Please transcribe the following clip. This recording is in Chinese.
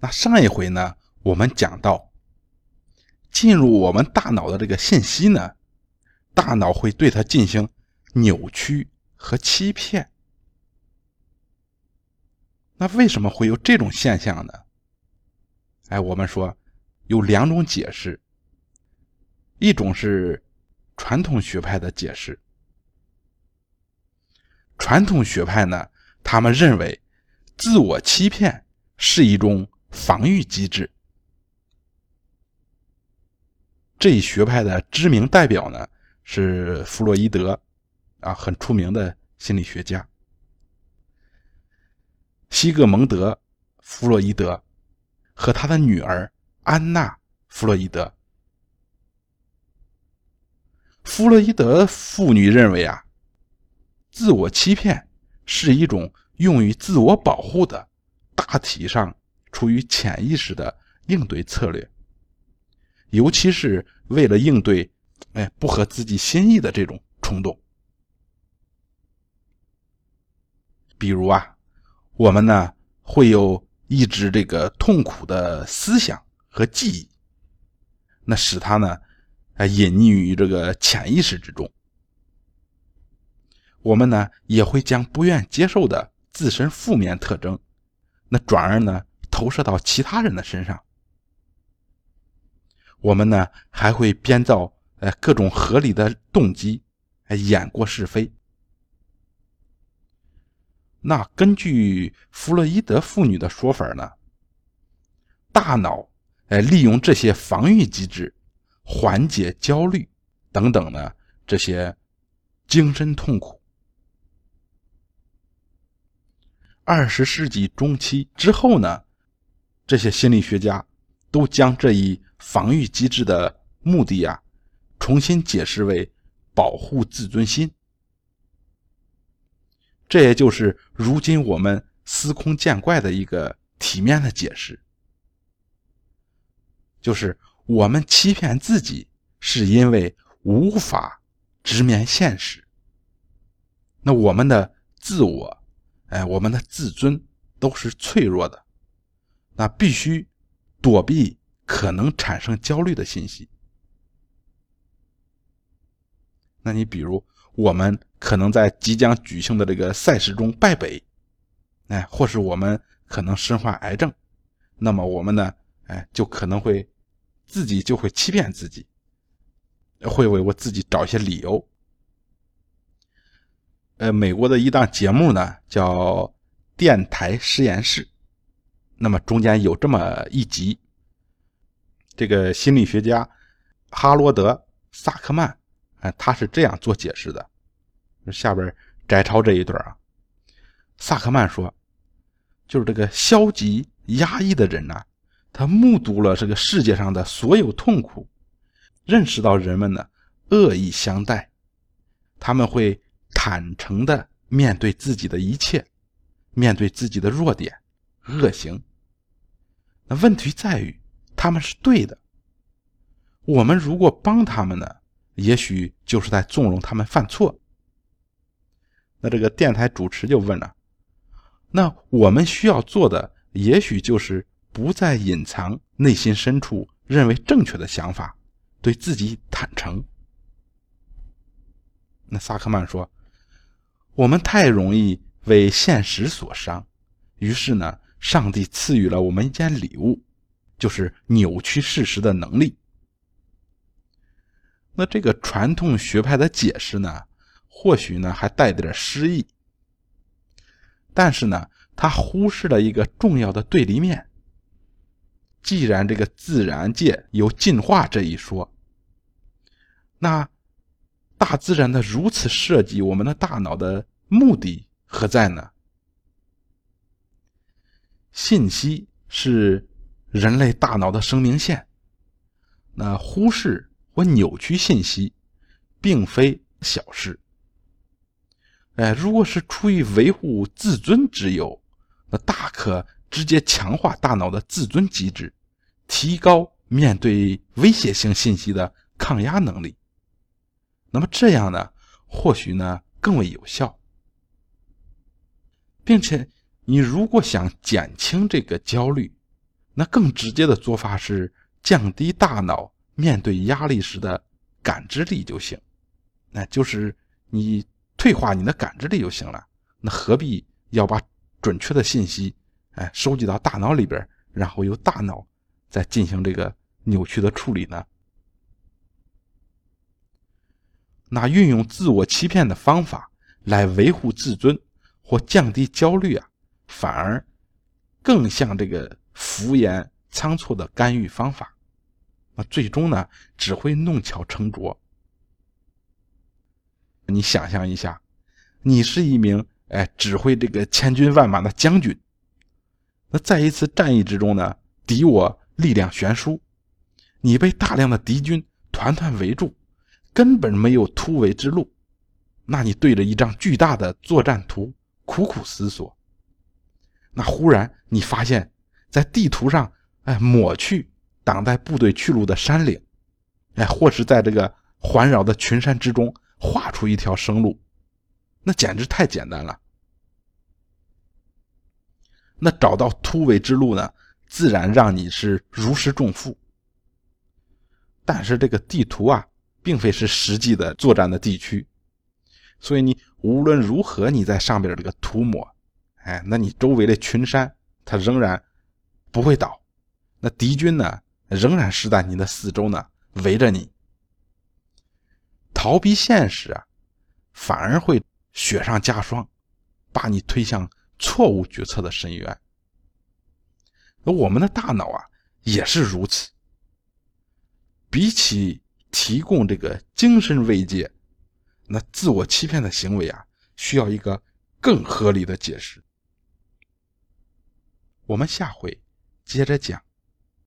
那上一回呢，我们讲到，进入我们大脑的这个信息呢，大脑会对它进行扭曲和欺骗。那为什么会有这种现象呢？哎，我们说有两种解释，一种是传统学派的解释。传统学派呢，他们认为自我欺骗是一种防御机制。这一学派的知名代表呢是弗洛伊德，啊，很出名的心理学家。西格蒙德·弗洛伊德和他的女儿安娜·弗洛伊德。弗洛伊德妇女认为啊。自我欺骗是一种用于自我保护的，大体上出于潜意识的应对策略，尤其是为了应对哎不合自己心意的这种冲动。比如啊，我们呢会有抑制这个痛苦的思想和记忆，那使它呢啊隐匿于这个潜意识之中。我们呢也会将不愿接受的自身负面特征，那转而呢投射到其他人的身上。我们呢还会编造呃各种合理的动机，哎演过是非。那根据弗洛伊德妇女的说法呢，大脑哎利用这些防御机制缓解焦虑等等呢这些精神痛苦。二十世纪中期之后呢，这些心理学家都将这一防御机制的目的啊，重新解释为保护自尊心。这也就是如今我们司空见惯的一个体面的解释，就是我们欺骗自己是因为无法直面现实。那我们的自我。哎，我们的自尊都是脆弱的，那必须躲避可能产生焦虑的信息。那你比如，我们可能在即将举行的这个赛事中败北，哎，或是我们可能身患癌症，那么我们呢，哎，就可能会自己就会欺骗自己，会为我自己找一些理由。呃，美国的一档节目呢，叫《电台实验室》。那么中间有这么一集，这个心理学家哈罗德·萨克曼，啊，他是这样做解释的。下边摘抄这一段啊，萨克曼说，就是这个消极压抑的人呢，他目睹了这个世界上的所有痛苦，认识到人们呢恶意相待，他们会。坦诚的面对自己的一切，面对自己的弱点、恶行。那问题在于，他们是对的。我们如果帮他们呢，也许就是在纵容他们犯错。那这个电台主持就问了：那我们需要做的，也许就是不再隐藏内心深处认为正确的想法，对自己坦诚。那萨克曼说。我们太容易为现实所伤，于是呢，上帝赐予了我们一件礼物，就是扭曲事实的能力。那这个传统学派的解释呢，或许呢还带点诗意，但是呢，他忽视了一个重要的对立面。既然这个自然界有进化这一说，那。大自然的如此设计，我们的大脑的目的何在呢？信息是人类大脑的生命线，那忽视或扭曲信息，并非小事。哎，如果是出于维护自尊之由，那大可直接强化大脑的自尊机制，提高面对威胁性信息的抗压能力。那么这样呢，或许呢更为有效，并且你如果想减轻这个焦虑，那更直接的做法是降低大脑面对压力时的感知力就行，那就是你退化你的感知力就行了。那何必要把准确的信息哎收集到大脑里边，然后由大脑再进行这个扭曲的处理呢？那运用自我欺骗的方法来维护自尊或降低焦虑啊，反而更像这个。敷衍仓促的干预方法，那最终呢只会弄巧成拙。你想象一下，你是一名哎指挥这个千军万马的将军，那在一次战役之中呢，敌我力量悬殊，你被大量的敌军团团围住，根本没有突围之路。那你对着一张巨大的作战图苦苦思索，那忽然你发现。在地图上，哎，抹去挡在部队去路的山岭，哎，或是在这个环绕的群山之中画出一条生路，那简直太简单了。那找到突围之路呢，自然让你是如释重负。但是这个地图啊，并非是实际的作战的地区，所以你无论如何你在上边这个涂抹，哎，那你周围的群山，它仍然。不会倒，那敌军呢，仍然是在你的四周呢，围着你。逃避现实啊，反而会雪上加霜，把你推向错误决策的深渊。那我们的大脑啊，也是如此。比起提供这个精神慰藉，那自我欺骗的行为啊，需要一个更合理的解释。我们下回。接着讲。